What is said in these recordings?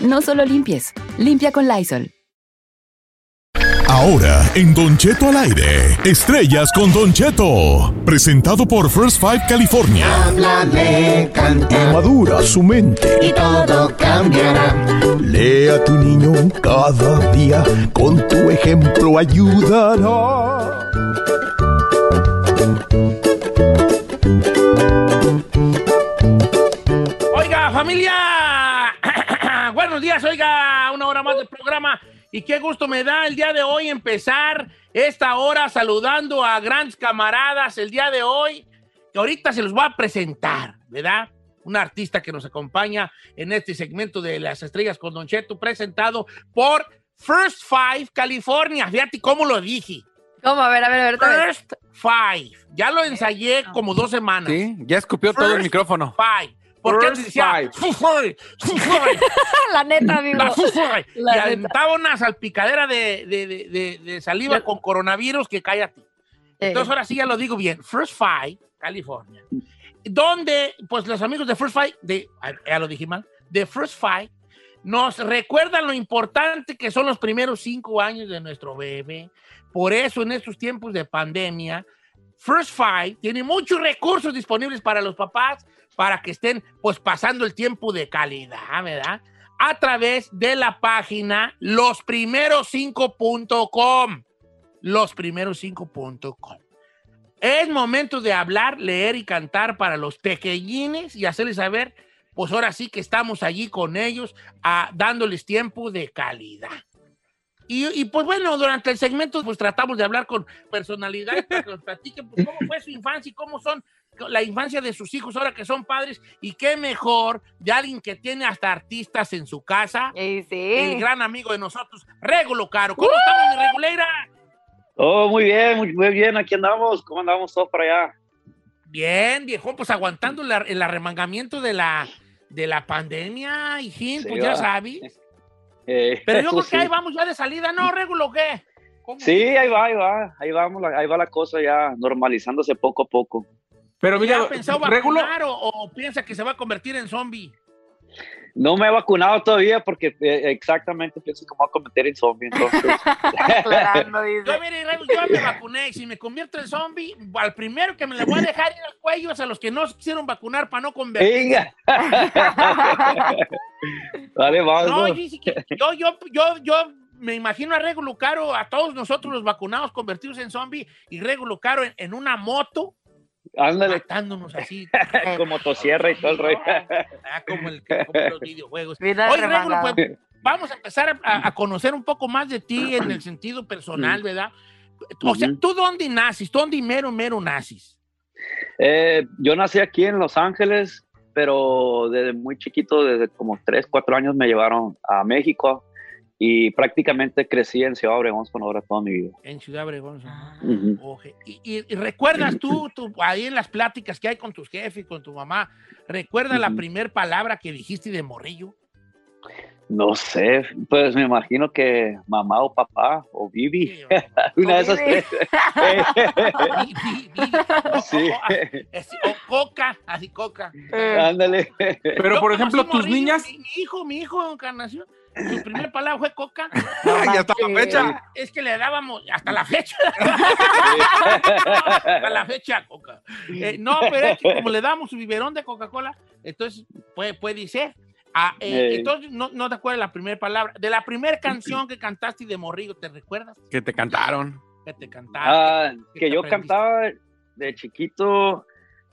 No solo limpies, limpia con Lysol. Ahora, en Don Cheto al aire, estrellas con Don Cheto. Presentado por First Five California. Háblale, canta, madura su mente. y todo cambiará. Lea a tu niño cada día, con tu ejemplo ayudará. Oiga, familia. Buenos días, oiga, una hora más del programa. Y qué gusto me da el día de hoy empezar esta hora saludando a grandes camaradas el día de hoy, que ahorita se los voy a presentar, ¿verdad? Un artista que nos acompaña en este segmento de las estrellas con Don Cheto, presentado por First Five California. Fíjate cómo lo dije. ¿Cómo? A ver, a ver, a ver. First Five. Ya lo ensayé como dos semanas. Sí, ya escupió todo el First micrófono. Five. Porque First antes decía. La neta, amigo. La. La y aventaba una salpicadera de, de- de- de- de saliva con coronavirus que cállate. Eh, Entonces ahora sí ya lo digo bien. First Five, California. Donde, pues los amigos de First Five, de, ya lo dije mal, de First Five, nos recuerdan lo importante que son los primeros cinco años de nuestro bebé. Por eso en estos tiempos de pandemia, First Five tiene muchos recursos disponibles para los papás para que estén pues pasando el tiempo de calidad, ¿verdad? A través de la página losprimeros5.com. Losprimeros5.com. Es momento de hablar, leer y cantar para los pequeñines y hacerles saber, pues ahora sí que estamos allí con ellos, ah, dándoles tiempo de calidad. Y, y, pues bueno, durante el segmento pues tratamos de hablar con personalidades para que nos platiquen pues, cómo fue su infancia y cómo son la infancia de sus hijos ahora que son padres y qué mejor de alguien que tiene hasta artistas en su casa, sí. el gran amigo de nosotros, Regulo Caro. ¿Cómo estamos, mi Reguleira? Oh, muy bien, muy, muy bien, aquí andamos. ¿Cómo andamos todos para allá? Bien, viejo, pues aguantando la- el arremangamiento de la, de la pandemia, hijín, Sí, pues ya va. sabes. Eh, Pero yo creo sí. que ahí vamos ya de salida, ¿no, Regulo, qué? ¿Cómo? Sí, ahí va, ahí va, ahí vamos, ahí va la cosa ya normalizándose poco a poco. Pero ¿Ya mira, ha pensado Regulo, vacunar o, o piensa que se va a convertir en zombie? No me he vacunado todavía porque eh, exactamente pienso que me voy a cometer en zombie. Entonces, Aclarando, dice. Yo, mire, Regulo, yo me vacuné y si me convierto en zombie, al primero que me le voy a dejar ir al cuello es a los que no se quisieron vacunar para no convertir. venga. Dale, vamos. No, yo, yo, yo, yo me imagino a Regulo Caro, a todos nosotros los vacunados convertidos en zombie y Regulo Caro en, en una moto Ándale, matándonos así. como tosierra y todo el rollo. Ah, como, el, como los videojuegos. Vida Oye, Regulo, remangado. pues, vamos a empezar a, a conocer un poco más de ti en el sentido personal, ¿verdad? O sea. ¿tú dónde naces? ¿Tú dónde mero, mero naces? Eh, yo nací aquí en Los Ángeles, pero desde muy chiquito, desde como 3, 4 años me llevaron a México y prácticamente crecí en Ciudad Obregón, Sonora toda mi vida. En Ciudad Obregón. Sonora. Oje. Y, y- y recuerdas tú, tú, ahí en las pláticas que hay con tus jefes, con tu mamá, ¿recuerdas la Ujú. primer palabra que dijiste de morrillo? No sé, pues me imagino que mamá o papá o Bibi, Sí, una de esas tres. Sí. o- es- o coca, así coca. Eh, Ándale. pero Yo por ejemplo, tus morrillo, niñas, Mi, mi hijo, mi hijo, Encarnación, su primera palabra fue coca. ya está la fecha. Es que le dábamos hasta la fecha. hasta la fecha coca. Eh, no, pero es que como le damos su biberón de Coca-Cola, entonces puede, puede ser. Ah, eh. Entonces, no, no te acuerdas la primera palabra. De la primera canción que cantaste y de morrillo, ¿te recuerdas? Que te cantaron. Que te cantaron. Ah, ¿Qué que te yo aprendiste? cantaba de chiquito,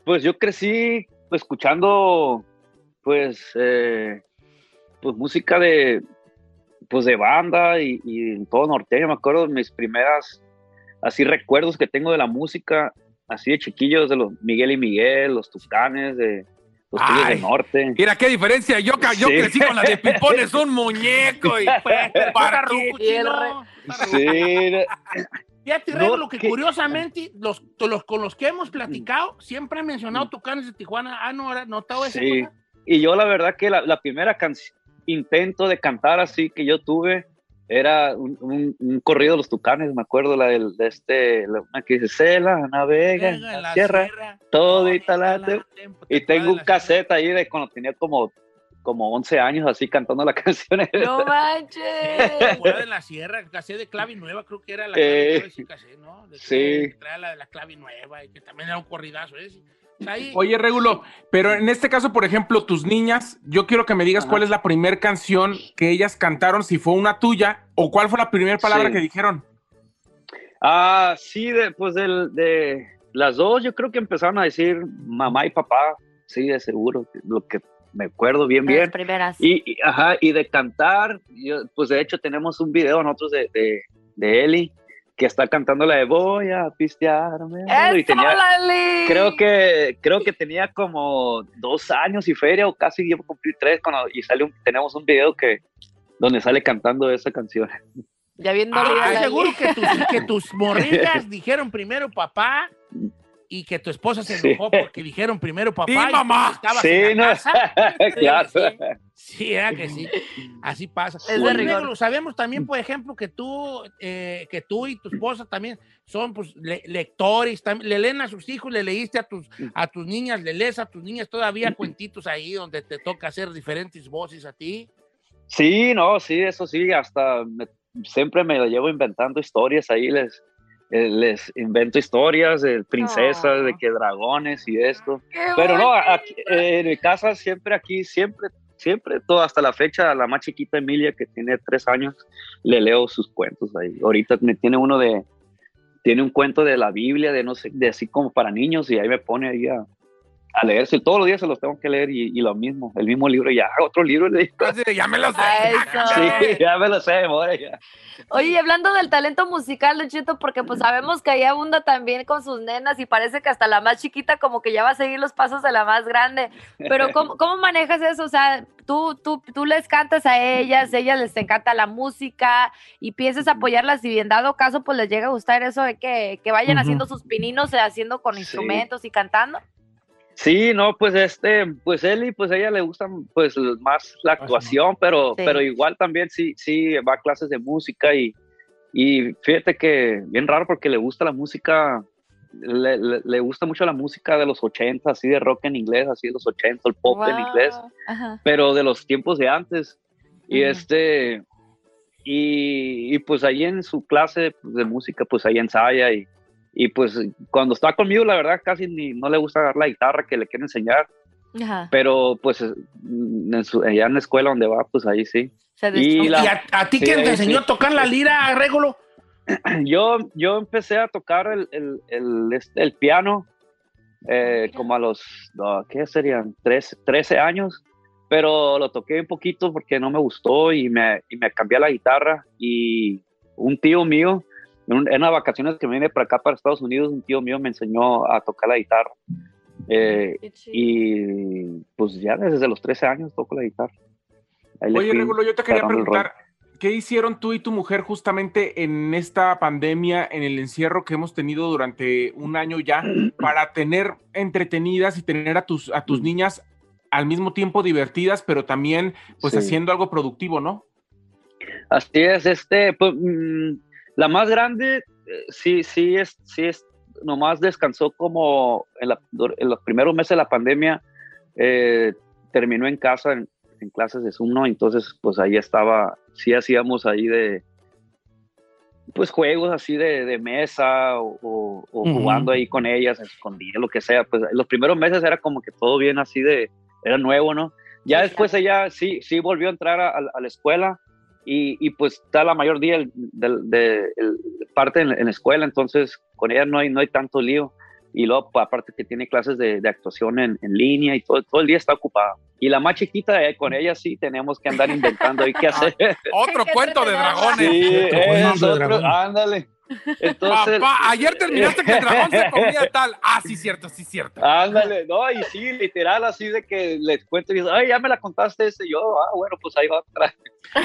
pues yo crecí pues, escuchando pues eh, pues música de pues de banda y, y en todo norteño, me acuerdo de mis primeras así recuerdos que tengo de la música así de chiquillos de los Miguel y Miguel, los Tucanes de los Tigres del Norte. Mira qué diferencia. Yo, yo Sí. crecí con la de Pipón, es un muñeco. Y, Pues, ¿Para chino. Sí, Fíjate, No, Regulo, que que- curiosamente, los, los con los que hemos platicado, siempre han mencionado Tucanes de Tijuana. Ah, no, ¿has notado esa Sí. cosa? Y yo la verdad que la, la primera canción, intento de cantar así que yo tuve era un, un- un corrido de los tucanes, me acuerdo, la del, de este, la una que dice, se la navega en la sierra, todita la tem-". Y tengo un cassette ahí de cuando tenía como, como 11 años así cantando la canción. No manches. Fuera en la sierra, casé de clave nueva, creo que era la Eh, ese casé, ¿no? De sí. que traía la de la clave nueva y que también era un corridazo ese. Ahí- Oye, Regulo, pero en este caso, por ejemplo, tus niñas, yo quiero que me digas Ajá. cuál es la primera canción que ellas cantaron, si fue una tuya, o cuál fue la primera palabra Sí. que dijeron. Ah, sí, de, pues del, de las dos yo creo que empezaron a decir mamá y papá, sí, de seguro, lo que me acuerdo bien, Las bien. primeras. Y, y- ajá, y de cantar, yo, pues de hecho tenemos un video nosotros de, de, de Eli que está cantando la de voy a pistearme. y ¡Eso, tenía, Lali! creo que creo que tenía como dos años y feria o casi a cumplir tres cuando, y sale un- tenemos un video que donde sale cantando esa canción. Ya bien Ah, seguro que tus, que tus morrillas dijeron primero papá y que tu esposa se Sí. enojó porque dijeron primero papá Sí, y mamá. Sí, en la no, casa. claro. Sí, sí, era que sí. Así pasa. Es de rigor. Sabemos también, por ejemplo, que tú, eh, que tú y tu esposa también son pues, le- lectores, tam- le leen a sus hijos, le leíste a tus, a tus niñas, le lees a tus niñas todavía cuentitos ahí donde te toca hacer diferentes voces a ti. Sí, no, sí, eso sí, hasta me- siempre me lo llevo inventando historias ahí, les, eh, les invento historias de princesas, Oh. de que dragones y esto. ¡Qué Pero no, aquí, eh, en mi casa siempre aquí, siempre, siempre, todo hasta la fecha, la más chiquita Emilia, que tiene tres años, le leo sus cuentos ahí. Ahorita me tiene uno de, tiene un cuento de la Biblia, de no sé, de así como para niños, y ahí me pone ahí a, a leerse. Todos los días se los tengo que leer y, y lo mismo, el mismo libro, y ya, otro libro, ya me lo sé. A. Sí, ya me lo sé memoria ya. Oye, y hablando del talento musical, Don Cheto, porque pues sabemos que ahí abunda también con sus nenas y parece que hasta la más chiquita como que ya va a seguir los pasos de la más grande. Pero ¿cómo, cómo manejas eso? O sea, tú, tú, tú les cantas a ellas, ellas les encanta la música y piensas apoyarlas y en dado caso pues les llega a gustar eso de que, que vayan haciendo sus pininos, eh, haciendo con Sí. instrumentos y cantando. Sí, no, pues este, pues Eli, pues a ella le gusta pues más la actuación, pero, Sí. pero igual también sí, sí va a clases de música y, y fíjate que bien raro porque le gusta la música, le, le- le gusta mucho la música de los 80, así de rock en inglés, así de los 80, el pop en inglés, Ajá. pero de los tiempos de antes. Y este, y, y, pues ahí en su clase de música, pues ahí ensaya y, y pues cuando está conmigo, la verdad, casi ni, no le gusta dar la guitarra que le quiere enseñar, Ajá. pero pues en su- allá en la escuela donde va, pues ahí sí. Y ¿Y la- a, a ti sí, quién te sí. enseñó a tocar la lira, Régulo? Yo, yo empecé a tocar el, el, el, este, el piano eh, Mira. como a los, no, ¿qué serían? Tres- 13 años, pero lo toqué un poquito porque no me gustó y me, y me cambié a la guitarra y un tío mío, en, un- en unas vacaciones que me vine para acá, para Estados Unidos, un tío mío me enseñó a tocar la guitarra. Eh, y pues ya desde los 13 años toco la guitarra. Ahí Oye, Regulo, yo te quería preguntar, ¿qué hicieron tú y tu mujer justamente en esta pandemia, en el encierro que hemos tenido durante un año ya, para tener entretenidas y tener a tus, a tus niñas al mismo tiempo divertidas, pero también pues Sí. haciendo algo productivo, ¿no? Así es, este, pues, mm, la más grande, eh, sí, sí es, sí es, nomás descansó como en, la- en los primeros meses de la pandemia, eh, terminó en casa en, en clases de Zoom, ¿no? Entonces, pues ahí estaba, sí hacíamos ahí de, pues juegos así de, de mesa o, o- o Ujú. jugando ahí con ellas, escondidas, lo que sea, pues los primeros meses era como que todo bien así de, era nuevo, ¿no? Ya después ella sí, sí volvió a entrar a, a la escuela y, y, pues está la mayor día de, de, parte en, en, la escuela, entonces con ella no hay, no hay tanto lío. Y luego, pues, aparte que tiene clases de, de actuación en, en, línea y todo, todo el día está ocupada. Y la más chiquita, eh, con ella sí tenemos que andar inventando y qué hacer. otro cuento de dragones. Sí, es otro, ándale. Entonces, Papá, ayer terminaste que el dragón se comía tal. Ah, sí, cierto, sí, cierto. Ándale, no, y sí, literal, así de que les cuento y dice, ay, ya me la contaste ese. Yo, ah, bueno, pues ahí va otra.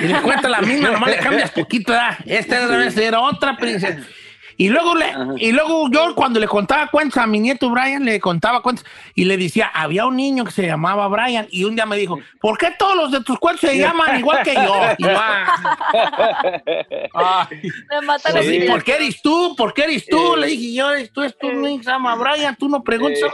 Y le cuenta la misma, nomás le cambias poquito, ¿verdad? Esta sí. era otra princesa. Y luego, le, y luego yo cuando le contaba cuentos a mi nieto Brian, le contaba cuentos y le decía, había un niño que se llamaba Brian y un día me dijo, ¿por qué todos los de tus cuentos se llaman igual que yo? Y yo ah. Me pues, sí, ¿Por qué eres tú? ¿Por qué eres tú? Le dije yo, tú es tu niño, se llama Brian, tú no preguntas.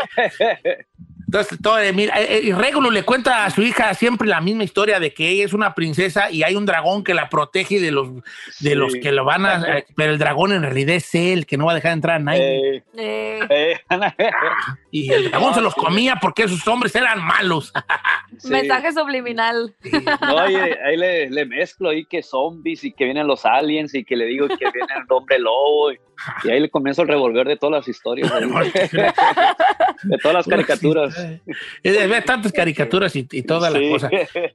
Entonces, todo, eh, mira, eh, eh, Regulo le cuenta a su hija siempre la misma historia de que ella es una princesa y hay un dragón que la protege de los, de sí. los que lo van a... pero el dragón en realidad es él, que no va a dejar entrar a nadie. Eh. Eh. y el dragón no, se los comía porque esos hombres eran malos. Sí. Mensaje subliminal. No, ahí, ahí le, le, mezclo ahí que zombies y que vienen los aliens y que le digo que viene el hombre lobo. Y, y ahí le comienzo a revolver de todas las historias. de todas las caricaturas. Ve tantas caricaturas y, y todas sí. las cosas.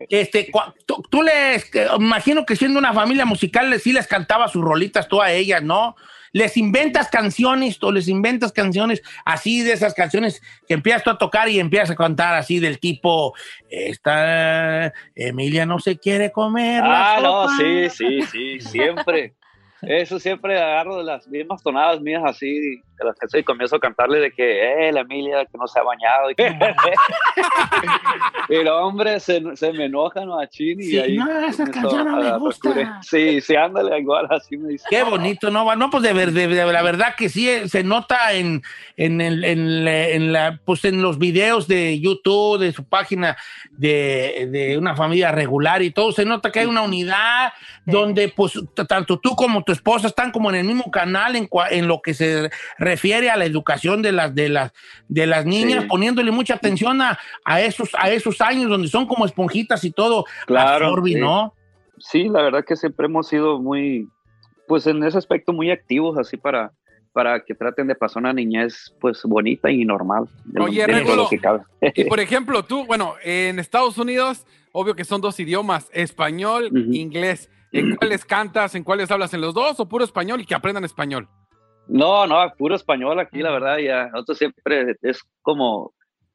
Este, tú, tú les, imagino que siendo una familia musical, sí les cantaba sus rolitas tú a ellas, ¿no? Les inventas canciones o les inventas canciones así de esas canciones que empiezas tú a tocar y empiezas a cantar así del tipo esta Emilia no se quiere comer ah no sí sí sí siempre. Eso siempre agarro de las mismas tonadas mías así, de las que y comienzo a cantarle de que, eh, la Emilia que no se ha bañado. Y, que... y el hombre se, se me enoja, ¿no? A Chini. Sí, y ahí no, esa canción no me gusta. Sí, sí, ándale, igual, así me dice. Qué bonito, ¿no? No, pues de, ver, de, de la verdad que sí, eh, se nota en, en, el, en, en, la, pues en los videos de YouTube, de su página de, de una familia regular y todo, se nota que hay una unidad donde, pues, tanto tú como tu esposa están como en el mismo canal en, en lo que se refiere a la educación de las, de las, de las niñas, sí. poniéndole mucha atención a, a, esos, a esos años donde son como esponjitas y todo. Claro. Absorbi, sí. ¿no? Sí, la verdad que siempre hemos sido muy, pues en ese aspecto muy activos, así para, para que traten de pasar una niñez pues bonita y normal. Oye, Regulo, y por ejemplo, tú, bueno, en Estados Unidos, obvio que son dos idiomas, español, uh -huh. inglés. ¿En cuáles cantas? ¿En cuáles hablas? ¿En los dos o puro español y que aprendan español? No, no, puro español aquí, la verdad, ya. Nosotros siempre es como,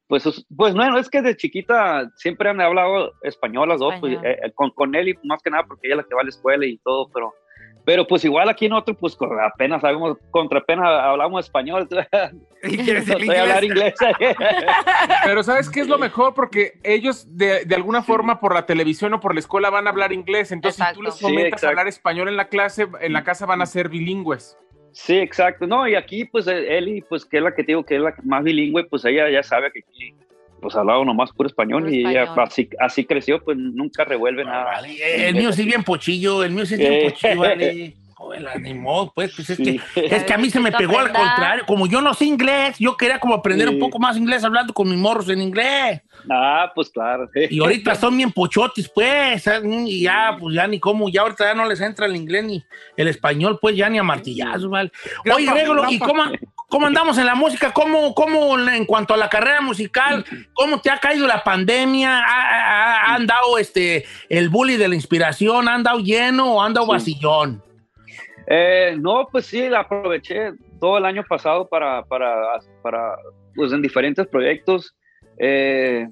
pues, pues no, es que de chiquita siempre han hablado español las dos, pues, eh, con, con él y más que nada porque ella es la que va a la escuela y todo, pero, pero pues igual aquí nosotros, pues apenas sabemos, contra apenas hablamos español. ¿Y quieres el inglés? hablar inglés. Pero ¿sabes qué es lo mejor? Porque ellos de, de, alguna forma por la televisión o por la escuela van a hablar inglés. Entonces exacto. si tú les comentas sí, hablar español en la clase, en la casa van a ser bilingües. Sí, exacto. No, y aquí pues Eli, pues que es la que te digo que es la más bilingüe, pues ella ya sabe que aquí pues hablaba nomás puro español puro y español. ella así, así, creció, pues nunca revuelve ah, nada. Vale. El mío sí bien pochillo, el mío sí bien pochillo, vale. Joder, animó, pues, pues es, sí. que, es que a mí se me pegó al contrario. Como yo no sé inglés, yo quería como aprender sí. un poco más inglés hablando con mis morros en inglés. Ah, pues claro. Y ahorita son bien pochotes, pues, y ya, pues ya ni cómo, ya ahorita ya no les entra el inglés ni el español, pues ya ni a martillazos, ¿vale? Oye, Regolo, ¿y cómo, cómo andamos en la música? ¿Cómo, ¿Cómo, en cuanto a la carrera musical, cómo te ha caído la pandemia? ¿Ha, ha, andado este, el bully de la inspiración? ¿Ha andado lleno o ha andado vacillón? Eh, no, pues sí, la aproveché todo el año pasado para, para, para pues en diferentes proyectos. Eh,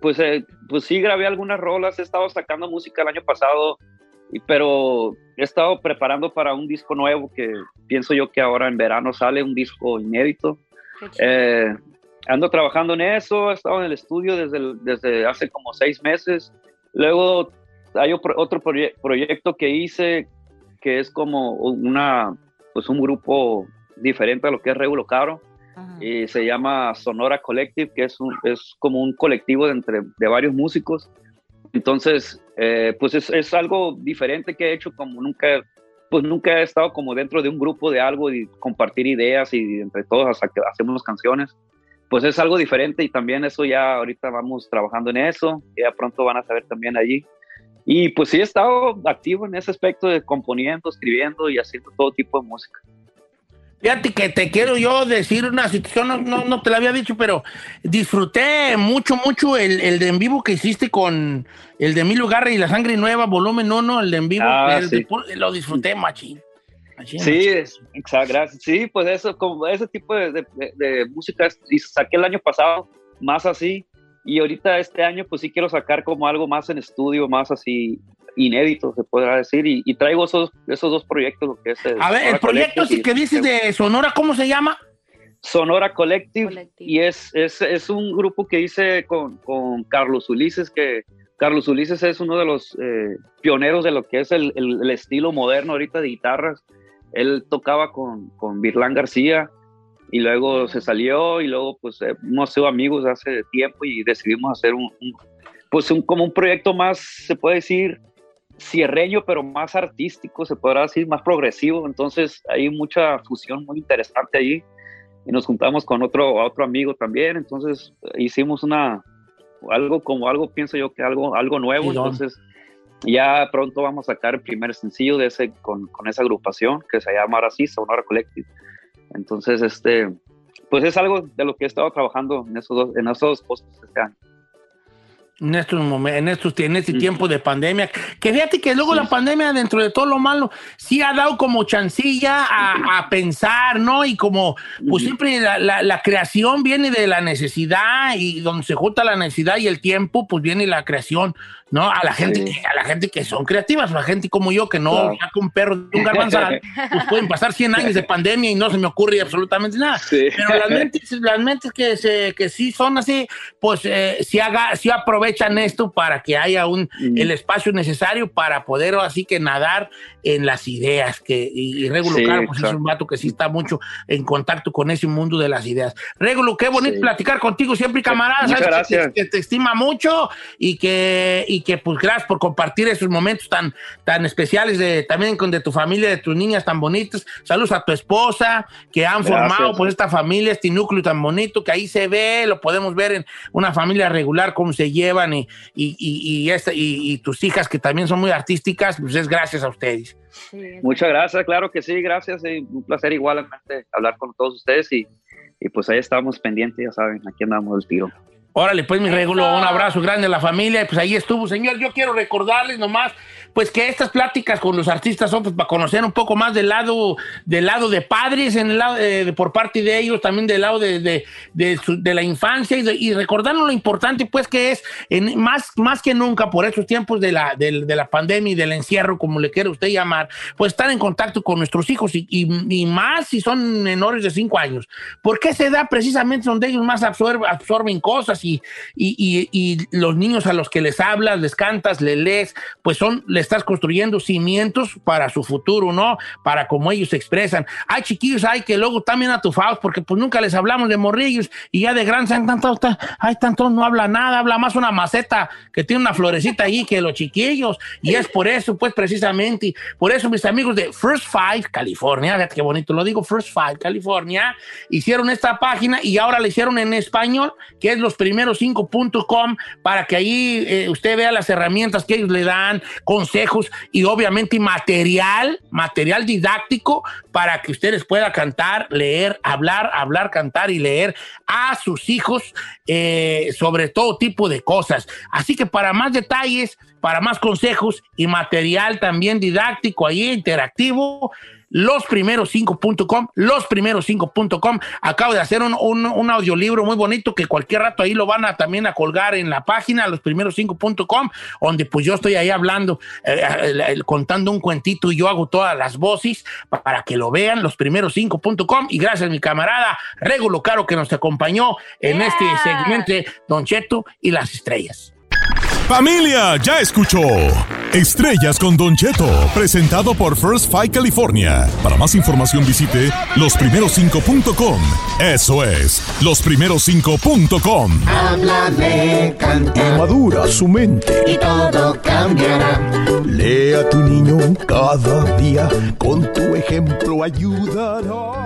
pues, eh, pues sí, grabé algunas rolas, he estado sacando música el año pasado, pero he estado preparando para un disco nuevo que pienso yo que ahora en verano sale un disco inédito. Ando trabajando en eso, he estado en el estudio desde, el, desde hace como seis meses. Luego hay otro proye proyecto que hice que es como una, pues un grupo diferente a lo que es Regulo Caro. Ajá. Y se llama Sonora Collective, que es, un, es como un colectivo de, entre, de varios músicos. Entonces, eh, pues es, es, algo diferente que he hecho, como nunca, pues nunca he estado como dentro de un grupo de algo y compartir ideas y entre todos hasta que hacemos canciones. pues es algo diferente y también eso ya ahorita vamos trabajando en eso, ya pronto van a saber también allí. Y pues sí he estado activo en ese aspecto de componiendo, escribiendo y haciendo todo tipo de música. Fíjate que te quiero yo decir una situación, no, no, no te la había dicho, pero disfruté mucho, mucho el, el de en vivo que hiciste con el de Emilio Garra y La Sangre Nueva, volumen 1, el de en vivo, Ah, el sí. de lo disfruté, machín. Machín, Sí, exacto, gracias. Sí, pues eso, como ese tipo de, de, de- de música y saqué el año pasado más así y ahorita este año pues sí quiero sacar como algo más en estudio, más así inédito se podrá decir y, y traigo esos, esos dos proyectos, lo que es el A ver, el Sonora proyecto Collective sí que dices de Sonora, ¿cómo se llama? Sonora Collective, Collective. y es, es, es un grupo que hice con, con Carlos Ulises, que Carlos Ulises es uno de los eh, pioneros de lo que es el, el- el estilo moderno ahorita de guitarras. Él tocaba con, con Virlán García y luego se salió y luego pues hemos sido amigos hace tiempo y decidimos hacer un, un- pues un, como un proyecto más, se puede decir, cierreño, pero más artístico, se podrá decir, más progresivo. Entonces hay mucha fusión muy interesante allí y nos juntamos con otro, otro amigo también, entonces hicimos una, algo como algo, pienso yo que algo, algo nuevo, entonces ya pronto vamos a sacar el primer sencillo de ese, con, con esa agrupación que se llama ahora sí, Sonora Collective. Entonces, este, pues es algo de lo que he estado trabajando en esos dos, en esos dos cosas este año. En estos momentos, en estos en este tiempo de pandemia, que fíjate que luego la pandemia, dentro de todo lo malo, sí ha dado como chancilla a, a pensar, ¿no? Y como, pues siempre la, la- la creación viene de la necesidad y donde se junta la necesidad y el tiempo, pues viene la creación, ¿no? A la gente, Sí. a la gente que son creativas, la gente como yo que no Claro. saca un perro de un garbanzal, pues pueden pasar 100 años de pandemia y no se me ocurre absolutamente nada. Sí. Pero las mentes, las mentes que, se, que sí son así, pues eh, sí, haga, sí aprovechan esto para que haya un, el espacio necesario para poder así que nadar en las ideas. Que, y, y Regulo Sí, pues es un vato que sí está mucho en contacto con ese mundo de las ideas. Regulo, qué bonito Sí. platicar contigo siempre, camarada. Muchas Sabes que te- gracias. Que, te estima mucho y que, y que pues gracias por compartir esos momentos tan, tan especiales de, también con de tu familia, de tus niñas tan bonitas. Saludos a tu esposa, que han Gracias. formado pues esta familia, este núcleo tan bonito, que ahí se ve, lo podemos ver en una familia regular, cómo se llevan y, y, y, y esta, y, y tus hijas que también son muy artísticas, pues es gracias a ustedes. Sí, Muchas gracias, claro que sí, gracias, y un placer igualmente hablar con todos ustedes y, y pues ahí estamos pendientes, ya saben, aquí andamos del tiro. Órale, pues mi regulo, un abrazo grande a la familia. y Pues ahí estuvo, señor. Yo quiero recordarles nomás, pues que estas pláticas con los artistas son pues, para conocer un poco más del lado, del lado de padres, en el lado eh, de- por parte de ellos, también del lado de, de, de su- de la infancia y, de- y recordarnos lo importante, pues que es en, más, más que nunca por estos tiempos de la, de, la pandemia y del encierro, como le quiera usted llamar, pues estar en contacto con nuestros hijos y, y- y más si son menores de 5 años. ¿Por qué se da precisamente donde ellos más absorben, absorben cosas y, y, los niños a los que les hablas, les cantas, les lees, pues son, le estás construyendo cimientos para su futuro, ¿no? Para como ellos se expresan. Hay chiquillos, hay que luego también atufados porque pues nunca les hablamos de morrillos y ya de hay tanto, hay tanto, no habla nada, habla más una maceta que tiene una florecita allí que los chiquillos y es por eso, pues precisamente, por eso mis amigos de First Five, California, fíjate qué bonito lo digo, First Five, California, hicieron esta página y ahora la hicieron en español, que es los primeros 5.com, para que ahí eh, usted vea las herramientas que ellos le dan, consejos y obviamente material, material didáctico para que ustedes puedan cantar, leer, hablar, hablar, cantar y leer a sus hijos eh, sobre todo tipo de cosas. Así que para más detalles, para más consejos y material también didáctico ahí, interactivo, losprimeros5.com, losprimeros5.com. Acabo de hacer un, un, un audiolibro muy bonito que cualquier rato ahí lo van a también a colgar en la página, losprimeros5.com, donde pues yo estoy ahí hablando, eh, contando un cuentito y yo hago todas las voces para que lo vean, losprimeros5.com. Y gracias a mi camarada Regulo Caro que nos acompañó en este segmento de Don Cheto y las estrellas. Familia, ya escuchó. Estrellas con Don Cheto, presentado por First Five California. Para más información visite losprimeros5.com. Eso es, losprimeros5.com. Háblame, canta Madura su mente. y todo cambiará. Lee a tu niño cada día. Con tu ejemplo ayudará.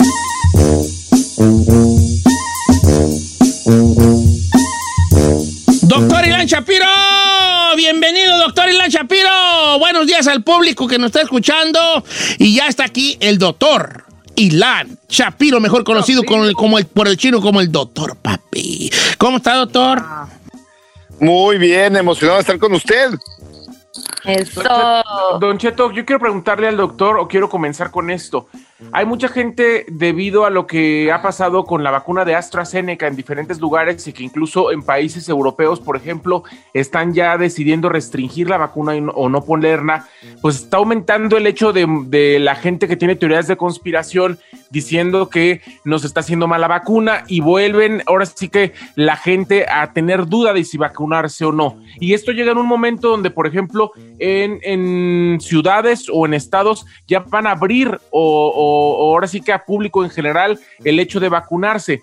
Buenos días al público que nos está escuchando. Y ya está aquí el doctor Ilan Shapiro, mejor conocido como el, como el- por el chino como el doctor papi. ¿Cómo está, doctor? Muy bien, emocionado de estar con usted. Eso. Don Cheto, yo quiero preguntarle al doctor o quiero comenzar con esto. Hay mucha gente debido a lo que ha pasado con la vacuna de AstraZeneca en diferentes lugares y que incluso en países europeos, por ejemplo, están ya decidiendo restringir la vacuna o no ponerla, pues está aumentando el hecho de, la gente que tiene teorías de conspiración diciendo que nos está haciendo mala vacuna y vuelven ahora sí que la gente a tener duda de si vacunarse o no. Y esto llega en un momento donde, por ejemplo, en, ciudades o en estados ya van a abrir o- o ahora sí que a público en general el hecho de vacunarse.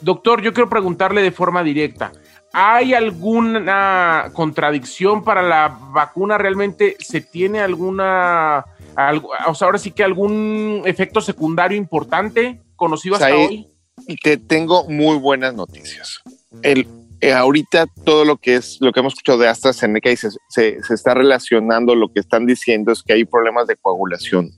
Doctor, yo quiero preguntarle de forma directa. ¿Hay alguna contradicción para la vacuna? ¿Realmente se tiene alguna, algo- o sea, ahora sí que algún efecto secundario importante conocido hasta Said, hoy? Y te tengo muy buenas noticias. El, eh, ahorita todo lo que es lo que hemos escuchado de AstraZeneca y se, se- se está relacionando, lo que están diciendo es que hay problemas de coagulación.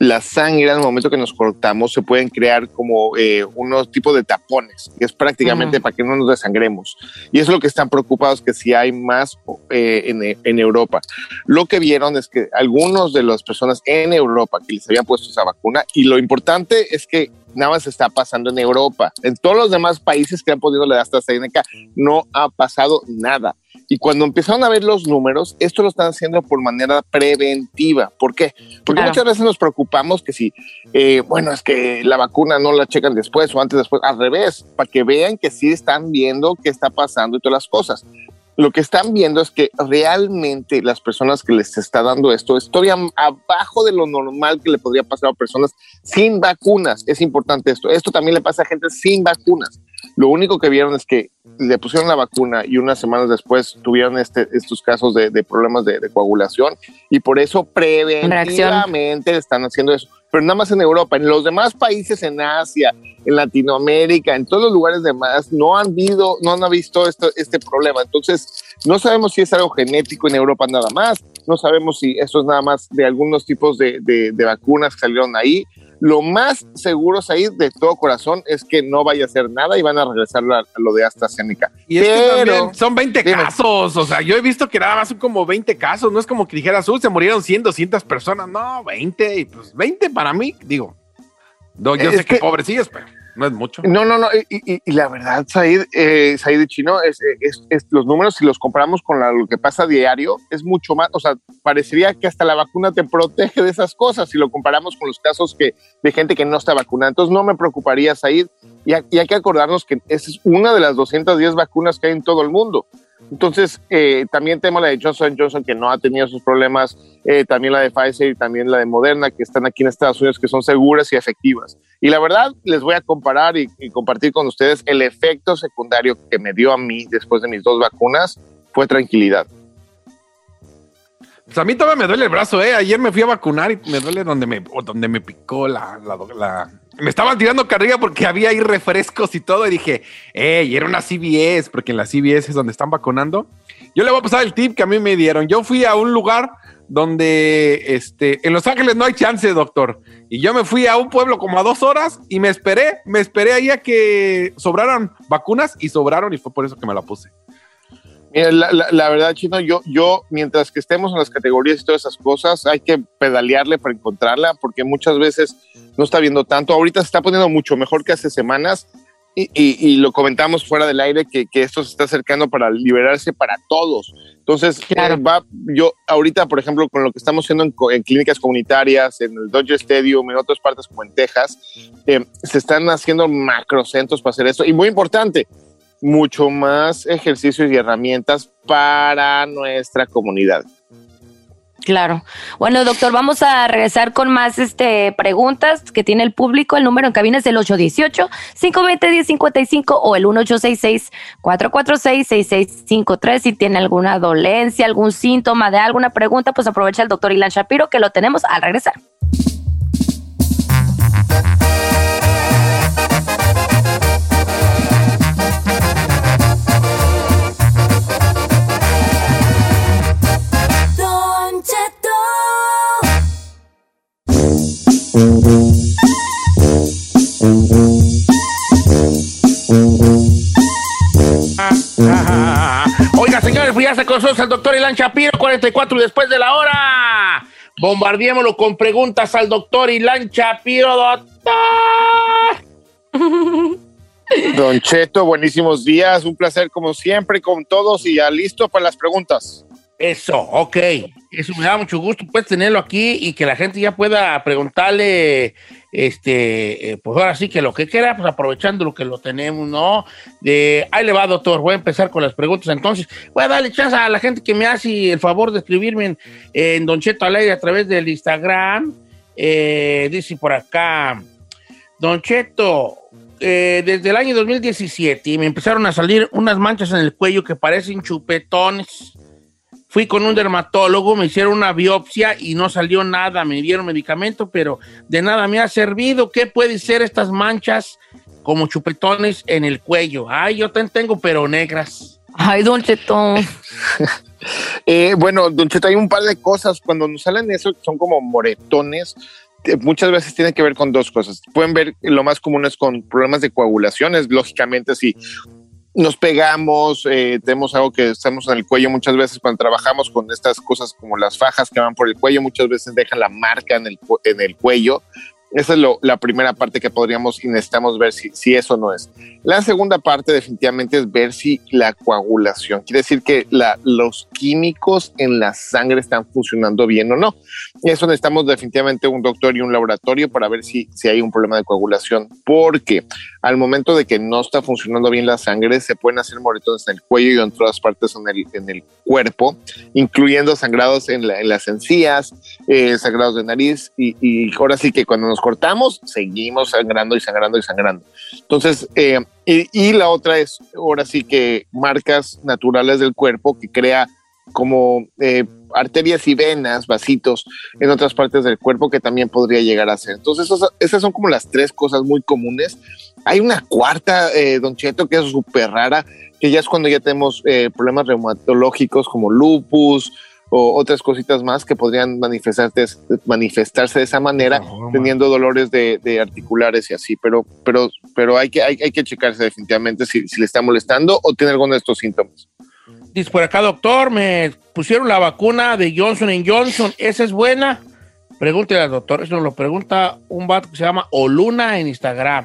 La sangre, al momento que nos cortamos, se pueden crear como eh, unos tipos de tapones, que es prácticamente Ujú. para que no nos desangremos. Y eso es lo que están preocupados, que si hay más eh, en, en Europa. Lo que vieron es que algunos de las personas en Europa que les habían puesto esa vacuna, y lo importante es que nada más está pasando en Europa. En todos los demás países que han podido dar AstraZeneca no ha pasado nada. Y cuando empezaron a ver los números, esto lo están haciendo por manera preventiva. ¿Por qué? Porque Claro. muchas veces nos preocupamos que si, eh, bueno, es que la vacuna no la checan después o antes después, al revés, para que vean que sí están viendo qué está pasando y todas las cosas. Lo que están viendo es que realmente las personas que les está dando esto es todavía abajo de lo normal que le podría pasar a personas sin vacunas. Es importante esto. Esto también le pasa a gente sin vacunas. Lo único que vieron es que le pusieron la vacuna y unas semanas después tuvieron este, estos casos de, de problemas de, de coagulación y por eso preventivamente están haciendo eso. Pero nada más en Europa. En los demás países, en Asia, en Latinoamérica, en todos los lugares demás, no han visto, no han visto esto, este problema. Entonces, no sabemos si es algo genético en Europa nada más, no sabemos si esto es nada más de algunos tipos de, de, de vacunas que salieron ahí. Lo más seguro, ahí de todo corazón, es que no vaya a hacer nada y van a regresar a, lo de AstraZeneca. Y es que Pero- también son 20 Dime. casos, o sea, yo he visto que nada más son como 20 casos, no es como que dijeras, uy, se murieron 100, 200 personas, no, 20, y pues 20 para mí, digo, no, yo Es sé que, que- pobrecillos, pero no es mucho. No, no, no. Y, la verdad, Said, eh, Said Chino, es, es- los números, si los comparamos con la- lo que pasa a diario, es mucho más. O sea, parecería que hasta la vacuna te protege de esas cosas si lo comparamos con los casos que, de gente que no está vacunada. Entonces, no me preocuparía, Said. Y, y hay que acordarnos que esa es una de las 210 vacunas que hay en todo el mundo. Entonces, eh, también tenemos la de Johnson Johnson, que no ha tenido sus problemas, eh, también la de Pfizer y también la de Moderna, que están aquí en Estados Unidos, que son seguras y efectivas. Y la verdad, les voy a comparar y, compartir con ustedes el efecto secundario que me dio a mí después de mis dos vacunas, fue tranquilidad. Pues a mí todavía me duele el brazo, ¿eh? Ayer me fui a vacunar y me duele donde me, donde me picó la, la- Me estaban tirando carrilla porque había ahí refrescos y todo y dije, ¡Ey! Era una CVS, porque en la CVS es donde están vacunando. Yo le voy a pasar el tip que a mí me dieron. Yo fui a un lugar donde, este, en Los Ángeles no hay chance, doctor. Y yo me fui a un pueblo como a dos horas y me esperé, me esperé ahí a que sobraran vacunas y sobraron y fue por eso que me la puse. Mira, la, la- la verdad, Chino, yo, yo, mientras que estemos en las categorías y todas esas cosas, hay que pedalearle para encontrarla, porque muchas veces no está viendo tanto. Ahorita se está poniendo mucho mejor que hace semanas, y, y- y lo comentamos fuera del aire, que, que esto se está acercando para liberarse para todos. Entonces, eh, va, yo ahorita, por ejemplo, con lo que estamos haciendo en, en clínicas comunitarias, en el Dodger Stadium, en otras partes como en Texas, eh, se están haciendo macrocentros para hacer esto. Y muy importante, mucho más ejercicios y herramientas para nuestra comunidad. Claro. Bueno, doctor, vamos a regresar con más este, preguntas que tiene el público. El número en cabina es el 818-520-1055 o el 1866-446-6653. Si tiene alguna dolencia, algún síntoma de alguna pregunta, pues aprovecha el doctor Ilan Shapiro, que lo tenemos al regresar. Oiga, señores, pues ya se con nosotros el doctor Ilan Shapiro, 44 y después de la hora. Bombardeémoslo con preguntas al doctor Ilan Shapiro, doctor. Don Cheto, buenísimos días, un placer como siempre con todos y ya listo para las preguntas. Eso, ok. Eso me da mucho gusto, pues, tenerlo aquí y que la gente ya pueda preguntarle, este, eh, pues ahora sí que lo que quiera, pues aprovechando lo que lo tenemos, ¿no? De, ahí le va, doctor. Voy a empezar con las preguntas. Entonces, voy a darle chance a la gente que me hace el favor de escribirme en, en Don Cheto al aire a través del Instagram. Eh, dice por acá, Don Cheto, eh, desde el año 2017 me empezaron a salir unas manchas en el cuello que parecen chupetones. Fui con un dermatólogo, me hicieron una biopsia y no salió nada, me dieron medicamento, pero de nada me ha servido. ¿Qué puede ser estas manchas como chupetones en el cuello? Ay, yo también tengo, pero negras. Ay, Don Cheto. Eh, bueno, Don Cheto, hay un par de cosas. Cuando nos salen eso, son como moretones. eh, Muchas veces tienen que ver con dos cosas. Pueden ver, lo más común es con problemas de coagulaciones. Lógicamente, si nos pegamos, eh, tenemos algo que estamos en el cuello muchas veces cuando trabajamos con estas cosas como las fajas que van por el cuello, muchas veces dejan la marca en el, en el cuello. Esa es lo- la primera parte que podríamos y necesitamos ver si, si eso no es. La segunda parte definitivamente es ver si la coagulación, quiere decir que la- los químicos en la sangre están funcionando bien o no. Eso necesitamos definitivamente un doctor y un laboratorio para ver si, si hay un problema de coagulación, porque al momento de que no está funcionando bien la sangre, se pueden hacer moretones en el cuello y en todas partes en el, en el cuerpo, incluyendo sangrados en, la- en las encías, eh, sangrados de nariz, y, y ahora sí que cuando nos cortamos, seguimos sangrando y sangrando y sangrando. Entonces, eh, y, y la otra es ahora sí que marcas naturales del cuerpo que crea como eh, arterias y venas, vasitos en otras partes del cuerpo que también podría llegar a ser. Entonces, esas, esas son como las tres cosas muy comunes. Hay una cuarta, eh, Don Cheto, que es súper rara, que ya es cuando ya tenemos eh, problemas reumatológicos como lupus o otras cositas más que podrían manifestarse, manifestarse de esa manera, teniendo dolores de, de articulares y así. Pero, pero, pero hay, que, hay, hay que checarse definitivamente si, si le está molestando o tiene alguno de estos síntomas. Dice por acá, doctor, me pusieron la vacuna de Johnson Johnson. ¿Esa es buena? Pregúntele al doctor. Eso lo pregunta un vato que se llama Oluna en Instagram.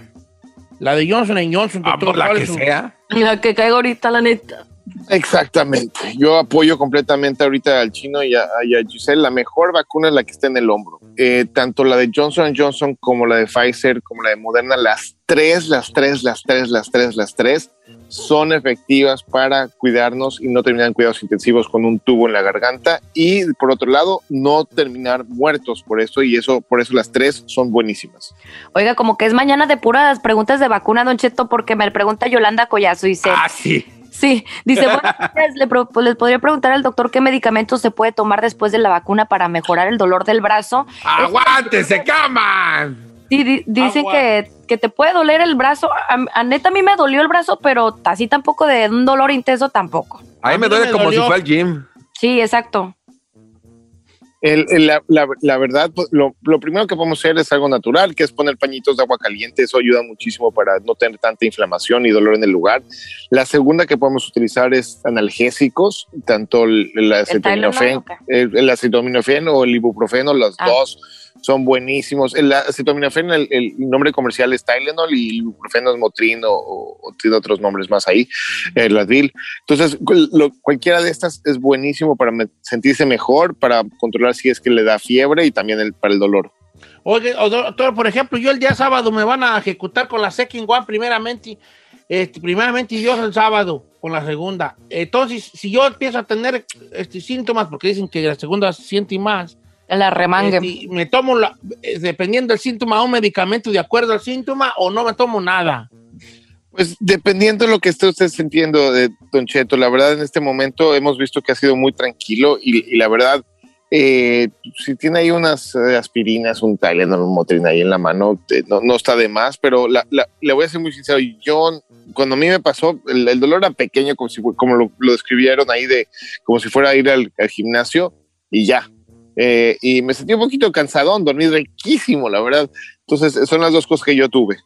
La de Johnson Johnson, doctor. pues la ¿cuál que su- sea. La que caiga ahorita, la neta. Exactamente. Yo apoyo completamente ahorita al chino y a, y a Giselle. La mejor vacuna es la que está en el hombro. Eh, tanto la de Johnson Johnson como la de Pfizer, como la de Moderna, las tres, las tres, las tres, las tres, las tres son efectivas para cuidarnos y no terminar en cuidados intensivos con un tubo en la garganta. Y por otro lado, no terminar muertos por eso. Y eso, por eso las tres son buenísimas. Oiga, como que es mañana de puras preguntas de vacuna, Don Cheto, porque me pregunta Yolanda Collazo y dice... Ah, sí. Sí, dice, pro- pues, les podría preguntar al doctor qué medicamentos se puede tomar después de la vacuna para mejorar el dolor del brazo. ¡Aguántese, cama! Sí, di- dicen que, que te puede doler el brazo. A, a neta, a mí me dolió el brazo, pero así tampoco de un dolor intenso tampoco. A mí me duele como dolió. si fuera el gym. Sí, exacto. El- el- la, la- la verdad, pues, lo, lo primero que podemos hacer es algo natural, que es poner pañitos de agua caliente. Eso ayuda muchísimo para no tener tanta inflamación y dolor en el lugar. La segunda que podemos utilizar es analgésicos, tanto el, el acetaminofén, el, acetaminofén o el ibuprofeno, los Ah. dos son buenísimos. El acetaminofén, el, el nombre comercial es Tylenol y el ibuprofeno es Motrin o, o- tiene otros nombres más ahí, el Advil. Entonces, lo- cualquiera de estas es buenísimo para sentirse mejor, para controlar si es que le da fiebre y también el, para el dolor. Oye, doctor, por ejemplo, yo el día sábado me van a ejecutar con la Second One primeramente. Este, primeramente yo el sábado con la segunda. Entonces, si yo empiezo a tener este, síntomas, porque dicen que la segunda siente más, La remangue. este, me tomo, la- eh, dependiendo del síntoma, un medicamento de acuerdo al síntoma o no me tomo nada. Pues dependiendo de lo que esté usted sintiendo, de Don Cheto, la verdad en este momento hemos visto que ha sido muy tranquilo y, y la verdad, eh, si tiene ahí unas eh, aspirinas, un Tylenol, un Motrin ahí en la mano, eh, no, no está de más, pero la- la- le voy a ser muy sincero, yo cuando a mí me pasó, el, el dolor era pequeño, como, si, como lo, lo describieron ahí, de como si fuera a ir al, al gimnasio y ya. Eh, y me sentí un poquito cansadón, dormí riquísimo, la verdad. Entonces, son las dos cosas que yo tuve.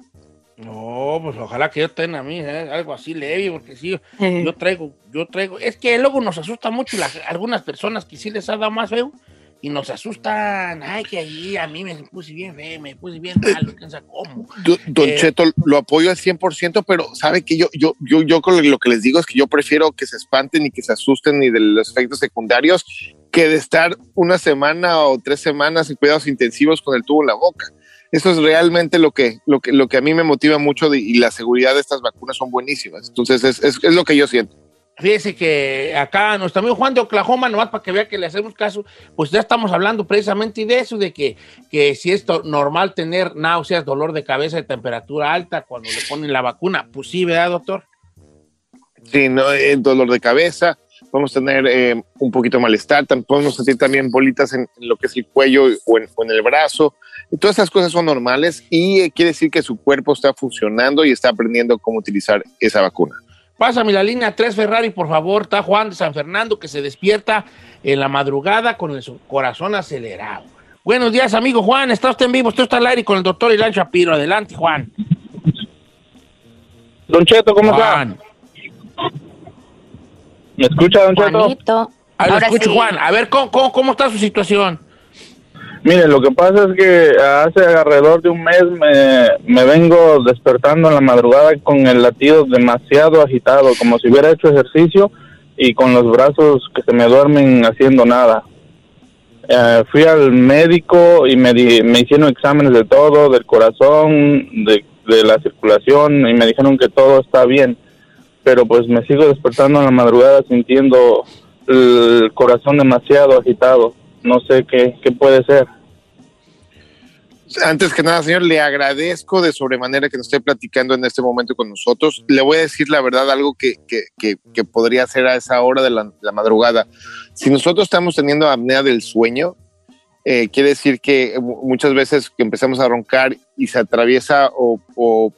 No, pues ojalá que yo tenga a mí eh, algo así leve, porque sí, yo traigo, yo traigo. Es que luego nos asusta mucho las, algunas personas que sí les ha dado más feo y nos asustan. Ay, que ahí a mí me puse bien feo, me puse bien malo, sabe cómo. Do- Don Eh, Cheto, lo apoyo al 100%, pero sabe que yo, yo, yo, yo con lo que les digo es que yo prefiero que se espanten y que se asusten ni de los efectos secundarios que de estar una semana o tres semanas en cuidados intensivos con el tubo en la boca. Eso es realmente lo que, lo que, lo que a mí me motiva mucho de- y la seguridad de estas vacunas son buenísimas. Entonces, es, es, es lo que yo siento. Fíjese que acá nuestro amigo Juan de Oklahoma, nomás para que vea que le hacemos caso, pues ya estamos hablando precisamente de eso, de que, que si es normal tener náuseas, dolor de cabeza, de temperatura alta cuando le ponen la vacuna. Pues sí, ¿verdad, doctor? Sí, no, eh, dolor de cabeza, podemos tener eh, un poquito de malestar, podemos sentir también bolitas en, en lo que es el cuello o en, o en el brazo. Y todas esas cosas son normales y eh, quiere decir que su cuerpo está funcionando y está aprendiendo cómo utilizar esa vacuna. Pásame la línea 3 Ferrari, por favor. Está Juan de San Fernando que se despierta en la madrugada con el su- corazón acelerado. Buenos días, amigo Juan. Está usted en vivo, usted está al aire con el doctor Ilan Shapiro. Adelante, Juan. Don Cheto, ¿cómo Juan. está? ¿Me escucha, Don Cheto? Juanito. A ver, Ahora escucho, sí. Juan. A ver, ¿cómo, cómo, cómo está su situación? Mire, lo que pasa es que hace alrededor de un mes me, me vengo despertando en la madrugada con el latido demasiado agitado, como si hubiera hecho ejercicio y con los brazos que se me duermen haciendo nada. Eh, fui al médico y me, di- me hicieron exámenes de todo, del corazón, de, de la circulación y me dijeron que todo está bien, pero pues me sigo despertando en la madrugada sintiendo el corazón demasiado agitado. No sé qué, qué puede ser. Antes que nada, señor, le agradezco de sobremanera que nos esté platicando en este momento con nosotros. Le voy a decir la verdad, algo que, que, que, podría hacer a esa hora de la, madrugada. Si nosotros estamos teniendo apnea del sueño, eh, quiere decir que mu- muchas veces que empezamos a roncar y se atraviesa o,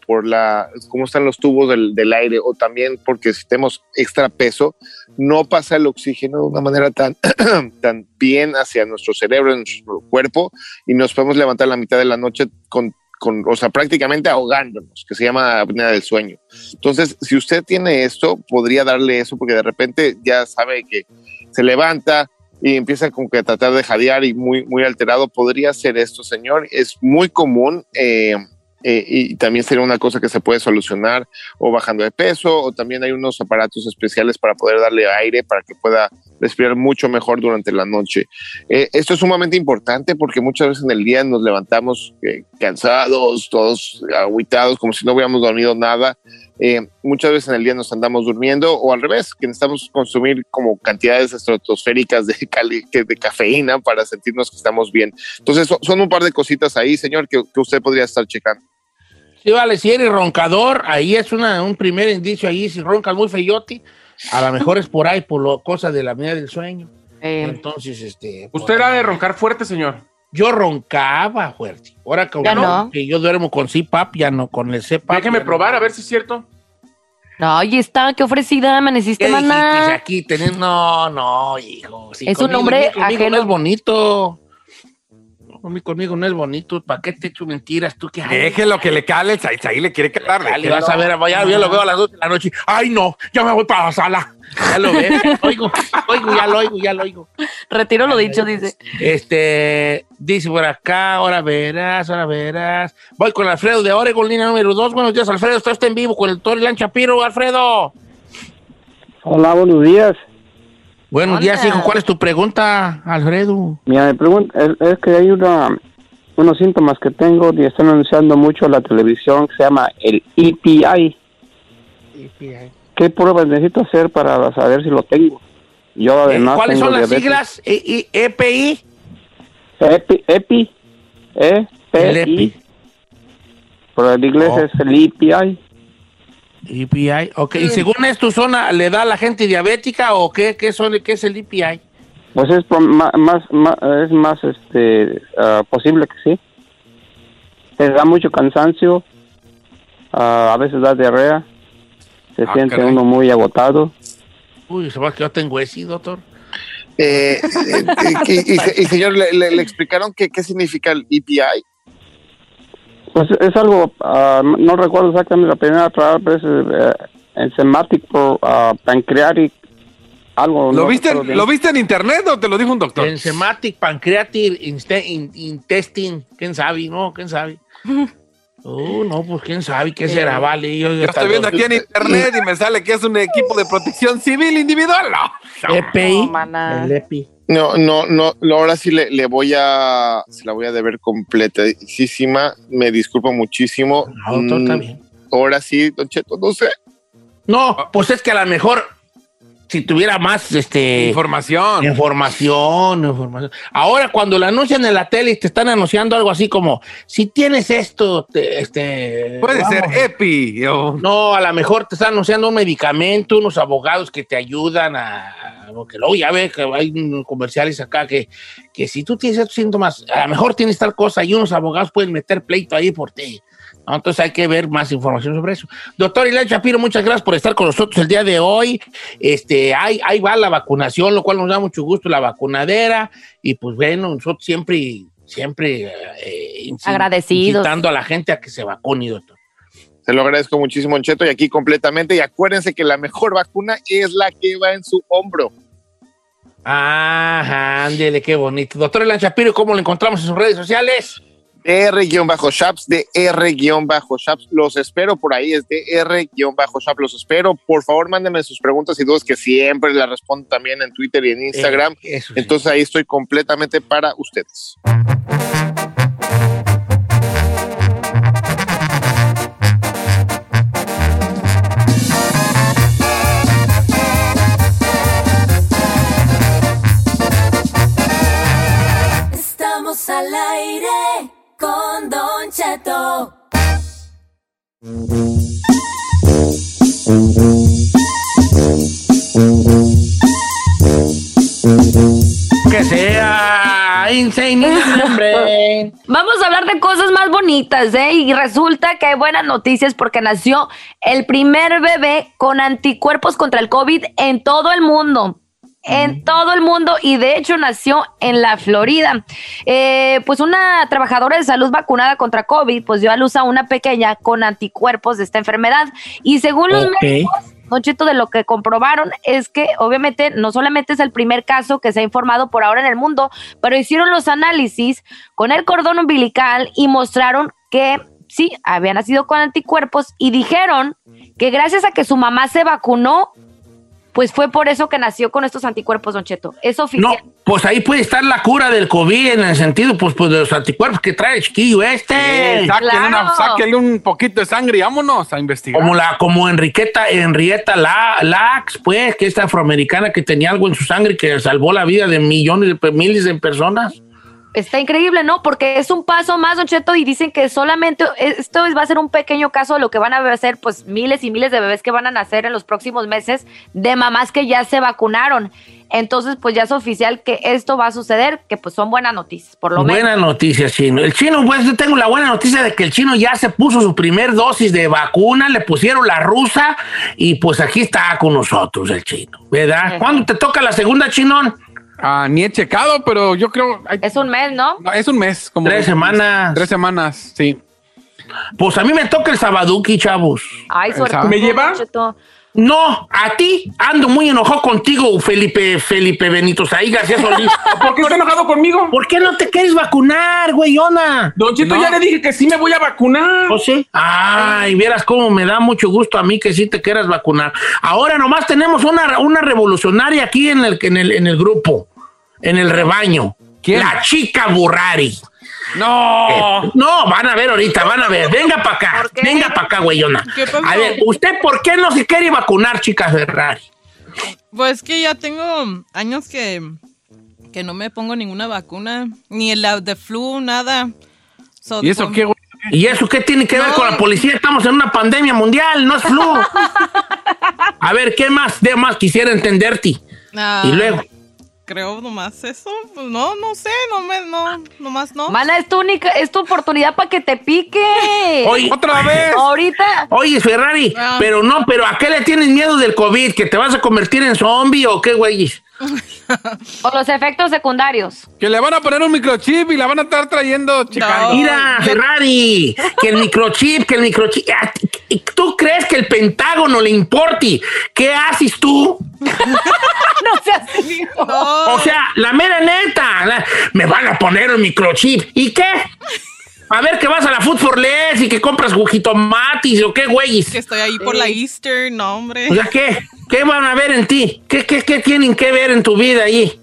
por la, cómo están los tubos del, del aire o también porque si tenemos extra peso, no pasa el oxígeno de una manera tan, tan bien hacia nuestro cerebro, nuestro cuerpo y nos podemos levantar la mitad de la noche con, con, o sea, prácticamente ahogándonos, que se llama apnea del sueño. Entonces, si usted tiene esto, podría darle eso porque de repente ya sabe que se levanta y empieza como que a tratar de jadear y muy, muy alterado. Podría ser esto, señor. Es muy común eh, eh, y también sería una cosa que se puede solucionar o bajando de peso o también hay unos aparatos especiales para poder darle aire para que pueda respirar mucho mejor durante la noche. Eh, esto es sumamente importante porque muchas veces en el día nos levantamos eh, cansados, todos aguitados, como si no hubiéramos dormido nada. Eh, muchas veces en el día nos andamos durmiendo o al revés, que necesitamos consumir como cantidades estratosféricas de, cali- que- de cafeína para sentirnos que estamos bien. Entonces so- son un par de cositas ahí, señor, que, que usted podría estar checando. Sí, vale, si eres roncador, ahí es una, un primer indicio ahí, si roncas muy feyote, a lo mejor es por ahí, por lo, cosa de la medida del sueño. Entonces, este... ¿Usted era de roncar fuerte, señor? Yo roncaba fuerte. Ahora que, Ya no. que yo duermo con CPAP, ya no, con el CPAP. Déjeme no. probar a ver si es cierto. No, oye, está, qué ofrecida, amaneciste, ¿Qué maná. aquí? Tenés- No, no, hijo. Es un hombre conmigo ajeno. no es bonito. Conmigo, conmigo no es bonito. ¿Para qué te echo mentiras tú? ¿Qué Déjelo que le cale, el Saisaí le quiere calar. Dale, vas a ver, ya, ya lo veo a las 2 de la noche. Ay, no, ya me voy para la sala. Ya lo veo. oigo, oigo, ya lo oigo, ya lo oigo. Retiro lo dicho, dice. Este, dice por acá, ahora verás, ahora verás. Voy con Alfredo de Oregon, línea número 2. Buenos días, Alfredo. Está usted en vivo con el Tori Lanchapiro, Alfredo. Hola, buenos días. Buenos Hola. días, hijo. ¿Cuál es tu pregunta, Alfredo? Mira, mi pregunta es, es que hay una, unos síntomas que tengo y están anunciando mucho en la televisión que se llama el EPI. ¿Qué pruebas necesito hacer para saber si lo tengo? Yo además Eh, ¿Cuáles tengo son las diabetes. siglas? E- I- EPI. EPI, EPI, E, P, El EPI. Pero en inglés Oh. es el EPI. EPI, ok. ¿Y según es tu zona, le da a la gente diabética o qué, qué, son, qué es el EPI? Pues es más, es más este, ah, posible que sí. Te da mucho cansancio, ah, a veces da diarrea, se Ah, siente caray. uno muy agotado. Uy, se va que yo tengo ese, doctor. Eh, eh, y, y- y- y, señor, ¿le, le- le explicaron qué, qué significa el EPI? Pues es algo, ah, no recuerdo exactamente la primera palabra, pero es eh, enzymatic pro- ah, pancreatic, algo. ¿Lo no viste. ¿Lo viste en internet o te lo dijo un doctor? Enzymatic pancreatic intestine. ¿Quién sabe? No, ¿quién sabe? Oh, no, pues quién sabe qué será, vale. Yo, Yo estoy viendo aquí en internet y me sale que es un equipo de protección civil individual. No. EPI. maná. El EPI. No, no, no, ahora sí le, le voy a, se la voy a deber completísima. Me disculpo muchísimo. No, doctor, está Mm, bien. Ahora sí, Don Cheto, no sé. No, pues es que a lo mejor si tuviera más este Información. información, información. Ahora cuando lo anuncian en la tele y te están anunciando algo así como si tienes esto, te- este Puede ser. EPI. o- No, a lo mejor te están anunciando un medicamento, unos abogados que te ayudan a... Porque luego ya ves que hay comerciales acá que, que si tú tienes estos síntomas, a lo mejor tienes tal cosa y unos abogados pueden meter pleito ahí por ti. ¿No? Entonces hay que ver más información sobre eso. Doctor Ilan Shapiro, muchas gracias por estar con nosotros el día de hoy. Este, ahí, ahí va la vacunación, lo cual nos da mucho gusto, la vacunadera. Y pues bueno, nosotros siempre, siempre eh, Agradecidos. incitando a la gente a que se vacune, doctor. Se lo agradezco muchísimo, Cheto, y aquí completamente. Y acuérdense que la mejor vacuna es la que va en su hombro. Ajá, ándele, qué bonito. Doctor Elan Shapiro, ¿cómo lo encontramos en sus redes sociales? DR-Shaps, de R-Shaps. Los espero por ahí, es de R-Shaps. Los espero. Por favor, mándenme sus preguntas y dudas que siempre las respondo también en Twitter y en Instagram. Eh, sí. Entonces ahí estoy completamente para ustedes. Estamos al aire Que sea insane, hombre. Vamos a hablar de cosas más bonitas, ¿eh? Y resulta que hay buenas noticias porque nació el primer bebé con anticuerpos contra el COVID en todo el mundo. En todo el mundo y de hecho nació en la Florida. Eh, pues una trabajadora de salud vacunada contra COVID, pues dio a luz a una pequeña con anticuerpos de esta enfermedad. Y según los médicos, Don Cheto, de lo que comprobaron es que obviamente no solamente es el primer caso que se ha informado por ahora en el mundo, pero hicieron los análisis con el cordón umbilical y mostraron que sí, había nacido con anticuerpos y dijeron que gracias a que su mamá se vacunó, pues fue por eso que nació con estos anticuerpos, Don Cheto. Es No, oficial. pues ahí puede estar la cura del COVID en el sentido pues, pues de los anticuerpos que trae el chiquillo este. Eh, sáquenle, una- sáquenle un poquito de sangre y vámonos a investigar. Como la, como Enriqueta, Henrietta La- Lacks, pues, que esta afroamericana que tenía algo en su sangre que salvó la vida de millones de miles de personas. Está increíble, ¿no? Porque es un paso más, Don Cheto, y dicen que solamente esto es- va a ser un pequeño caso de lo que van a hacer, pues miles y miles de bebés que van a nacer en los próximos meses de mamás que ya se vacunaron. Entonces, pues ya es oficial que esto va a suceder, que pues son buenas noticias, por lo menos. Buena noticia, chino. El chino, pues yo tengo la buena noticia de que el chino ya se puso su primer dosis de vacuna, le pusieron la rusa y pues aquí está con nosotros el chino, ¿verdad? ¿Cuándo te toca la segunda, chinón? Ah, ni he checado, pero yo creo. Es un mes, ¿no? es un mes. Como Tres semanas. Tres semanas, sí. Pues a mí me toca el sabaduki, chavos. Ay, suerte. ¿Me lleva? No, a ti ando muy enojado contigo, Felipe, Felipe Benito Saí García Solís. ¿Por qué está enojado conmigo? ¿Por qué no te quieres vacunar, güeyona? Don Cheto, ya le dije que sí me voy a vacunar. ¿O sí? Ay, vieras cómo me da mucho gusto a mí que sí te quieras vacunar. Ahora nomás tenemos una, una revolucionaria aquí en el, en, el, en el grupo, en el rebaño. La chica Burrari. No. no, van a ver ahorita, van a ver. Venga para acá, venga para acá, güeyona. A ver, ¿usted por qué no se quiere vacunar, chica Ferrari? Pues que ya tengo años que, que no me pongo ninguna vacuna, ni el de flu, nada. So, ¿Y eso qué, güey? ¿Y eso qué tiene que ver con la policía? Estamos en una pandemia mundial, no es flu. A ver, ¿qué más? De más quisiera entenderte. Ah, Y luego. Creo nomás eso. Pues no, no sé, no me, no, nomás no. Mana, es tu única, es tu oportunidad para que te pique. Oye, otra vez. Ahorita. Oye, Ferrari, Ah. pero no, pero ¿a qué le tienes miedo del COVID? ¿Que te vas a convertir en zombie o qué, güey? O los efectos secundarios. Que le van a poner un microchip y la van a estar trayendo checando. Mira, Ferrari, que el microchip, que el microchip. ¿Tú crees que el Pentágono le importe? ¿Qué haces tú? no seas hijo. O sea, la mera neta, la- me van a poner un microchip. ¿Y qué? A ver que vas a la Food for Less y que compras jujitomatis o qué, güeyes. Que estoy ahí por la Easter, no, hombre. O sea, ¿qué? ¿Qué van a ver en ti? ¿Qué, qué, qué tienen que ver en tu vida ahí?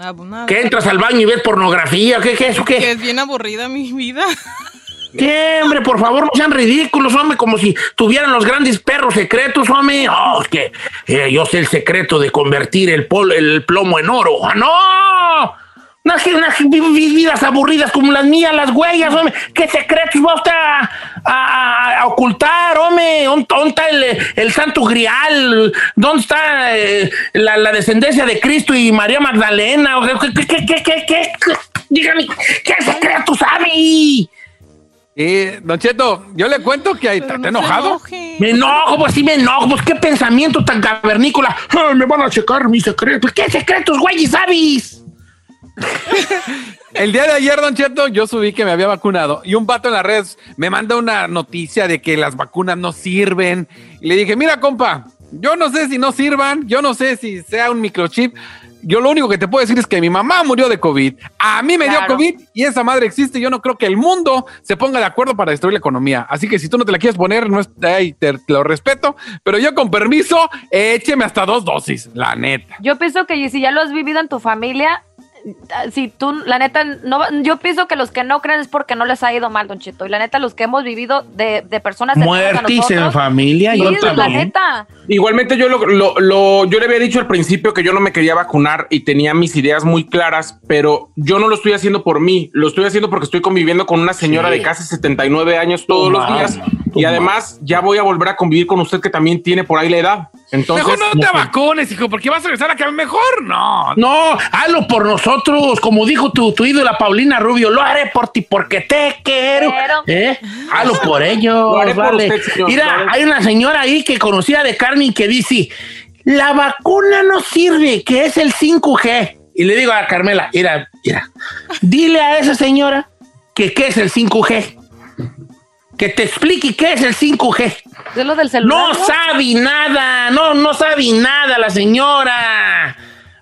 Ah, pues nada. ¿Que entras al baño y ves pornografía? ¿Qué, qué, eso Que qué? es bien aburrida mi vida. ¿Qué, hombre? Por favor, no sean ridículos, hombre, como si tuvieran los grandes perros secretos, hombre. Oh, es que eh, yo sé el secreto de convertir el, pol- el plomo en oro. ¡Ah, no! Unas, unas vi- vi- vidas aburridas como las mías, las huellas, hombre. ¿Qué secretos va usted a, a- a ocultar, hombre? ¿Dónde está el, el santo grial? ¿Dónde está eh, la, la descendencia de Cristo y María Magdalena? ¿Qué, qué, qué, qué, qué, qué? Dígame, ¿qué secreto sabe? Eh, Don Cheto, yo le cuento que ahí está enojado. Me enojo, pues sí me enojo, pues qué pensamiento tan cavernícola. Ay, me van a checar mis secretos. ¿Qué secretos, güey, sabes? El día de ayer, Don Cheto, yo subí que me había vacunado y un vato en las redes me manda una noticia de que las vacunas no sirven. Y le dije, mira, compa, yo no sé si no sirvan, yo no sé si sea un microchip. Yo lo único que te puedo decir es que mi mamá murió de COVID. A mí me dio. COVID y esa madre existe. Yo no creo que el mundo se ponga de acuerdo para destruir la economía. Así que si tú no te la quieres poner, no es, ay, te, te lo respeto. Pero yo con permiso, écheme hasta dos dosis, la neta. Yo pienso que si ya lo has vivido en tu familia, si tú, la neta, no, yo pienso que los que no creen es porque no les ha ido mal, Don Cheto. Y la neta, los que hemos vivido de, de personas Muertis en familia, sí, yo la también. neta. Igualmente yo lo, lo- lo- yo le había dicho al principio que yo no me quería vacunar y tenía mis ideas muy claras, pero yo no lo estoy haciendo por mí, lo estoy haciendo porque estoy conviviendo con una señora Sí. de casi 79 años todos los días Y además, ya voy a volver a convivir con usted que también tiene por ahí la edad. Entonces, mejor no te que- vacunes, hijo, porque vas a regresar a que mejor no. No, hazlo por nosotros, como dijo tu, tu ídola Paulina Rubio, lo haré por ti porque te quiero. ¿Eh? Hazlo por ellos, Lo haré por vale. usted, señor, lo Mira, haré. hay una señora ahí que conocía de Carmen que dice, la vacuna no sirve, que es el 5G. Y le digo a Carmela, mira, mira, dile a esa señora que qué es el 5G. Que te explique qué es el 5G. Es lo del celular. No sabe nada, no, no sabe nada la señora.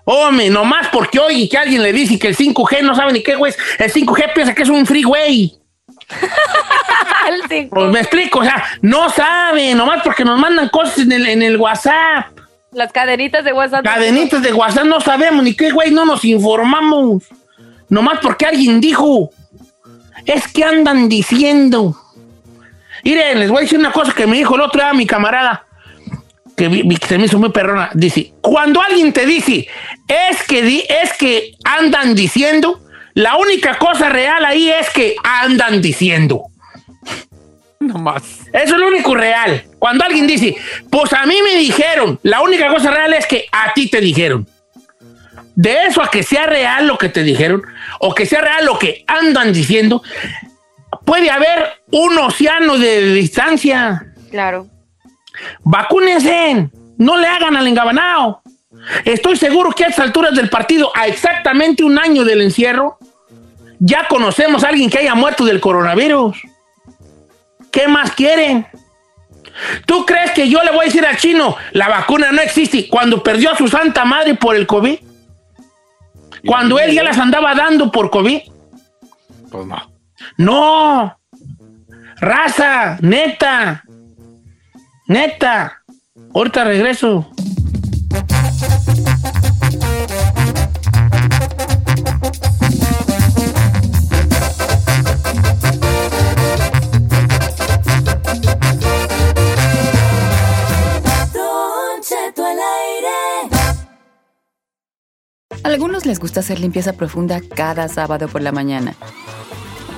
Hombre, nomás porque oye que alguien le dice que el 5G no sabe ni qué, güey. El 5G piensa que es un freeway. Pues me explico, o sea, no sabe, nomás porque nos mandan cosas en el, en el WhatsApp. Las cadenitas de WhatsApp. Cadenitas de WhatsApp, no sabemos ni qué, güey, no nos informamos. Nomás porque alguien dijo. Es que andan diciendo. Miren, les voy a decir una cosa que me dijo el otro día mi camarada, que vi- que se me hizo muy perrona. Dice, cuando alguien te dice, es que, di- es que andan diciendo, la única cosa real ahí es que andan diciendo. No más. Eso es lo único real. Cuando alguien dice, pues a mí me dijeron, la única cosa real es que a ti te dijeron. De eso a que sea real lo que te dijeron, o que sea real lo que andan diciendo, puede haber un océano de distancia. Claro. Vacúnense, no le hagan al engabanao. Estoy seguro que a estas alturas del partido, a exactamente un año del encierro, ya conocemos a alguien que haya muerto del coronavirus. ¿Qué más quieren? ¿Tú crees que yo le voy a decir al chino, la vacuna no existe cuando perdió a su santa madre por el COVID? Cuando él ya las andaba dando por COVID. Pues no. No. Raza, neta. Neta. Ahorita regreso. A algunos les gusta hacer limpieza profunda cada sábado por la mañana.